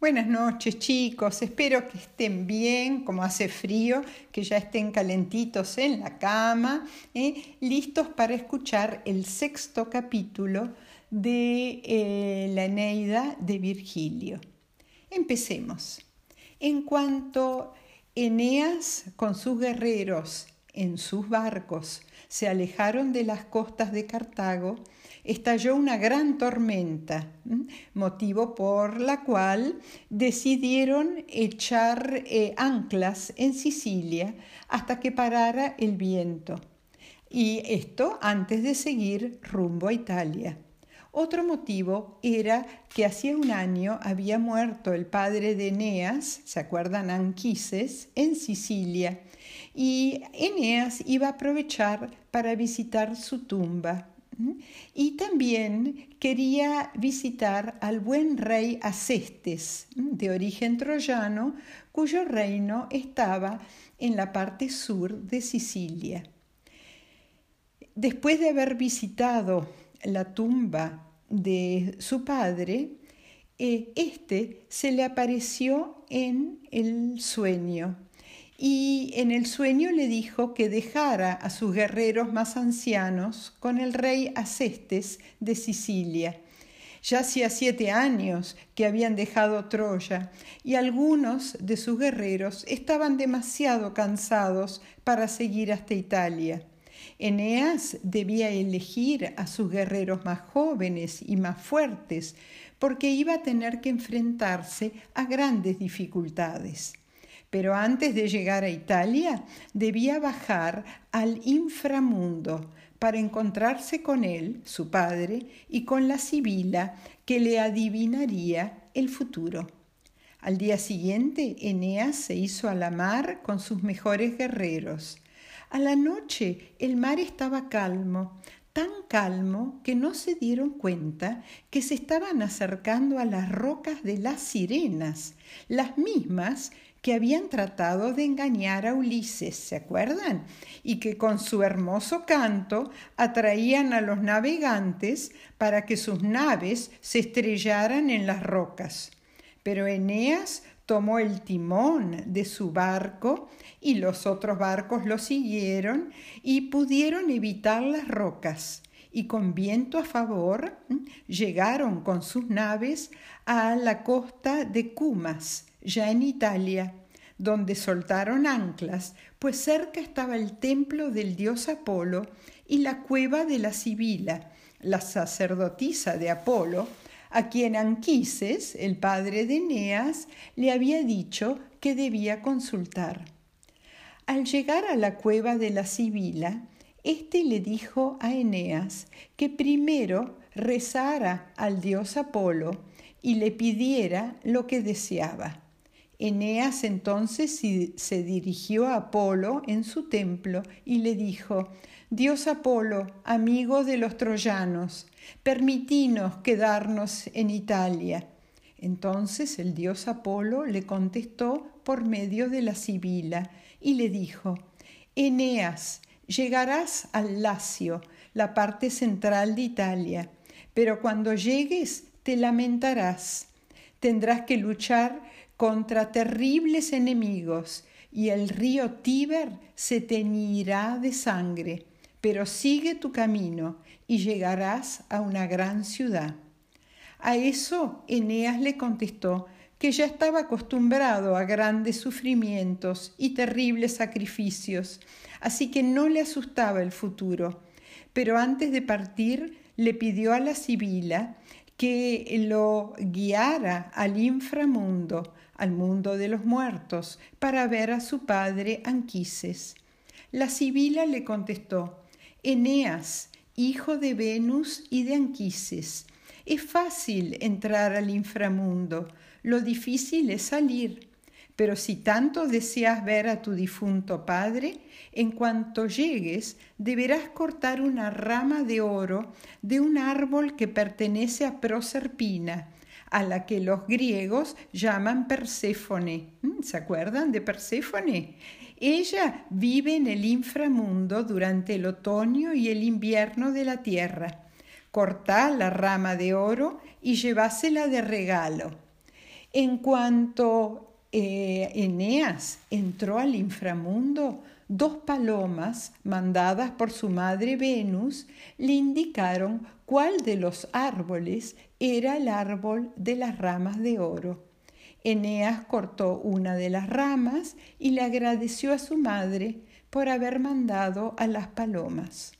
Buenas noches chicos, espero que estén bien, como hace frío, que ya estén calentitos en la cama, ¿eh? listos para escuchar el sexto capítulo de eh, la Eneida de Virgilio. Empecemos. En cuanto Eneas con sus guerreros en sus barcos se alejaron de las costas de Cartago, estalló una gran tormenta, motivo por la cual decidieron echar eh, anclas en Sicilia hasta que parara el viento. Y esto antes de seguir rumbo a Italia. Otro motivo era que hacía un año había muerto el padre de Eneas, ¿se acuerdan? Anquises, en Sicilia, y Eneas iba a aprovechar para visitar su tumba. Y también quería visitar al buen rey Acestes, de origen troyano, cuyo reino estaba en la parte sur de Sicilia. Después de haber visitado la tumba de su padre, eh, este se le apareció en el sueño y en el sueño le dijo que dejara a sus guerreros más ancianos con el rey Acestes de Sicilia. Ya hacía siete años que habían dejado Troya y algunos de sus guerreros estaban demasiado cansados para seguir hasta Italia. Eneas debía elegir a sus guerreros más jóvenes y más fuertes porque iba a tener que enfrentarse a grandes dificultades pero antes de llegar a Italia debía bajar al inframundo para encontrarse con él, su padre, y con la Sibila que le adivinaría el futuro. Al día siguiente, Eneas se hizo a la mar con sus mejores guerreros. A la noche el mar estaba calmo, tan calmo que no se dieron cuenta que se estaban acercando a las rocas de las sirenas, las mismas que habían tratado de engañar a Ulises, ¿se acuerdan? Y que con su hermoso canto atraían a los navegantes para que sus naves se estrellaran en las rocas. Pero Eneas tomó el timón de su barco y los otros barcos lo siguieron y pudieron evitar las rocas y con viento a favor llegaron con sus naves a la costa de Cumas, ya en Italia, donde soltaron anclas, pues cerca estaba el templo del dios Apolo y la cueva de la Sibila, la sacerdotisa de Apolo, a quien Anquises, el padre de Eneas, le había dicho que debía consultar. Al llegar a la cueva de la Sibila, éste le dijo a Eneas que primero rezara al dios Apolo y le pidiera lo que deseaba. Eneas entonces se dirigió a Apolo en su templo y le dijo, Dios Apolo, amigo de los troyanos, permitinos quedarnos en Italia. Entonces el dios Apolo le contestó por medio de la Sibila y le dijo, Eneas, llegarás al Lacio, la parte central de Italia, pero cuando llegues te lamentarás. Tendrás que luchar contra terribles enemigos, y el río Tíber se teñirá de sangre, pero sigue tu camino y llegarás a una gran ciudad. A eso Eneas le contestó que ya estaba acostumbrado a grandes sufrimientos y terribles sacrificios, así que no le asustaba el futuro. Pero antes de partir le pidió a la Sibila que lo guiara al inframundo, al mundo de los muertos, para ver a su padre Anquises. La Sibila le contestó, Eneas, hijo de Venus y de Anquises, es fácil entrar al inframundo, lo difícil es salir. Pero si tanto deseas ver a tu difunto padre, en cuanto llegues deberás cortar una rama de oro de un árbol que pertenece a Proserpina, a la que los griegos llaman Perséfone. ¿Mm? ¿Se acuerdan de Perséfone? Ella vive en el inframundo durante el otoño y el invierno de la tierra. Cortá la rama de oro y llevásela de regalo. En cuanto eh, Eneas entró al inframundo, dos palomas, mandadas por su madre Venus, le indicaron cuál de los árboles era el árbol de las ramas de oro. Eneas cortó una de las ramas y le agradeció a su madre por haber mandado a las palomas.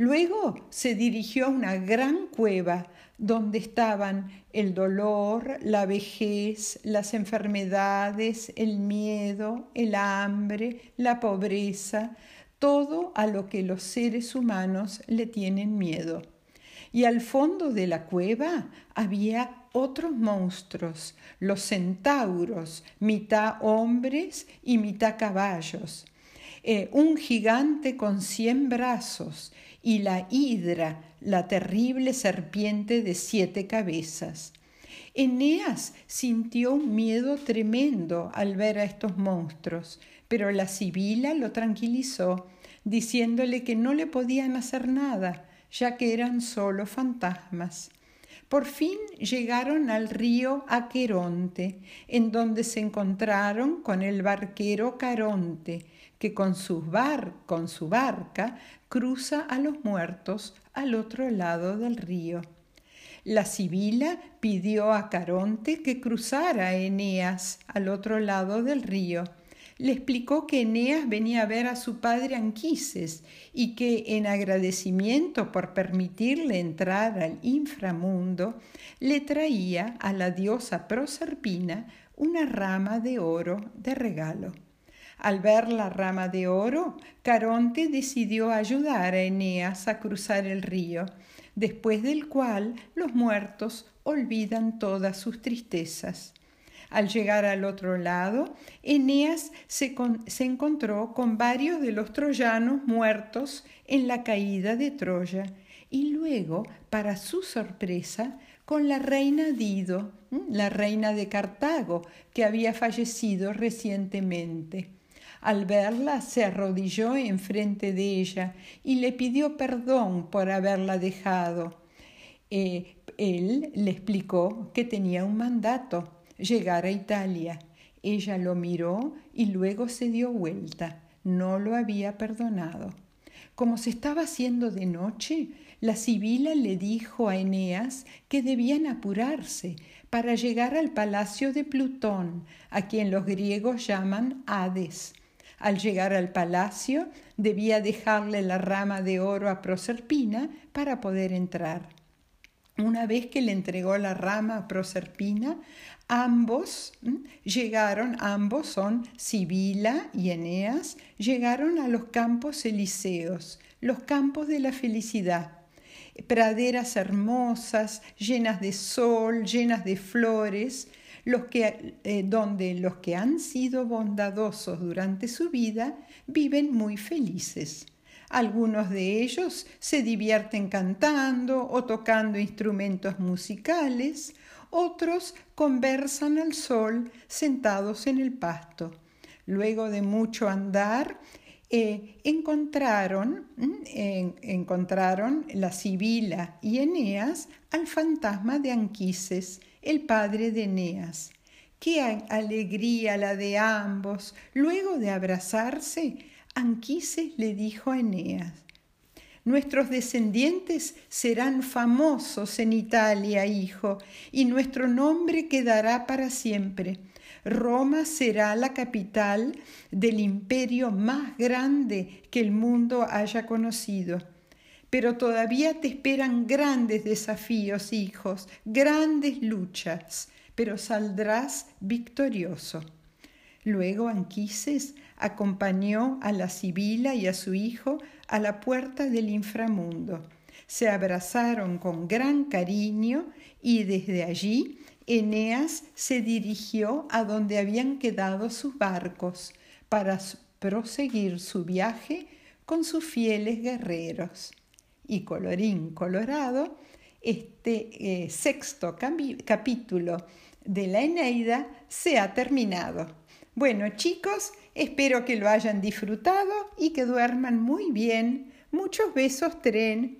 Luego se dirigió a una gran cueva donde estaban el dolor, la vejez, las enfermedades, el miedo, el hambre, la pobreza, todo a lo que los seres humanos le tienen miedo. Y al fondo de la cueva había otros monstruos, los centauros, mitad hombres y mitad caballos, eh, un gigante con cien brazos y la hidra, la terrible serpiente de siete cabezas. Eneas sintió un miedo tremendo al ver a estos monstruos, pero la sibila lo tranquilizó, diciéndole que no le podían hacer nada, ya que eran solo fantasmas. Por fin llegaron al río Aqueronte, en donde se encontraron con el barquero Caronte, que con su, bar, con su barca cruza a los muertos al otro lado del río. La Sibila pidió a Caronte que cruzara a Eneas al otro lado del río. Le explicó que Eneas venía a ver a su padre Anquises y que en agradecimiento por permitirle entrar al inframundo, le traía a la diosa Proserpina una rama de oro de regalo. Al ver la rama de oro, Caronte decidió ayudar a Eneas a cruzar el río, después del cual los muertos olvidan todas sus tristezas. Al llegar al otro lado, Eneas se, se, encontró con varios de los troyanos muertos en la caída de Troya y luego, para su sorpresa, con la reina Dido, la reina de Cartago, que había fallecido recientemente. Al verla se arrodilló enfrente de ella y le pidió perdón por haberla dejado. Eh, él le explicó que tenía un mandato, llegar a Italia. Ella lo miró y luego se dio vuelta. No lo había perdonado. Como se estaba haciendo de noche, la sibila le dijo a Eneas que debían apurarse para llegar al palacio de Plutón, a quien los griegos llaman Hades. Al llegar al palacio, debía dejarle la rama de oro a Proserpina para poder entrar. Una vez que le entregó la rama a Proserpina, ambos llegaron, ambos son Sibila y Eneas, llegaron a los campos elíseos, los campos de la felicidad praderas hermosas, llenas de sol, llenas de flores, los que, eh, donde los que han sido bondadosos durante su vida viven muy felices. Algunos de ellos se divierten cantando o tocando instrumentos musicales, otros conversan al sol sentados en el pasto. Luego de mucho andar, eh, encontraron, encontraron la Sibila y Eneas al fantasma de Anquises, el padre de Eneas. Qué alegría la de ambos. Luego de abrazarse, Anquises le dijo a Eneas, Nuestros descendientes serán famosos en Italia, hijo, y nuestro nombre quedará para siempre. Roma será la capital del imperio más grande que el mundo haya conocido pero todavía te esperan grandes desafíos, hijos, grandes luchas, pero saldrás victorioso. Luego Anquises acompañó a la Sibila y a su hijo a la puerta del inframundo. Se abrazaron con gran cariño y desde allí Eneas se dirigió a donde habían quedado sus barcos para proseguir su viaje con sus fieles guerreros y colorín colorado, este eh, sexto capítulo de la Eneida se ha terminado. Bueno chicos, espero que lo hayan disfrutado y que duerman muy bien. Muchos besos, tren.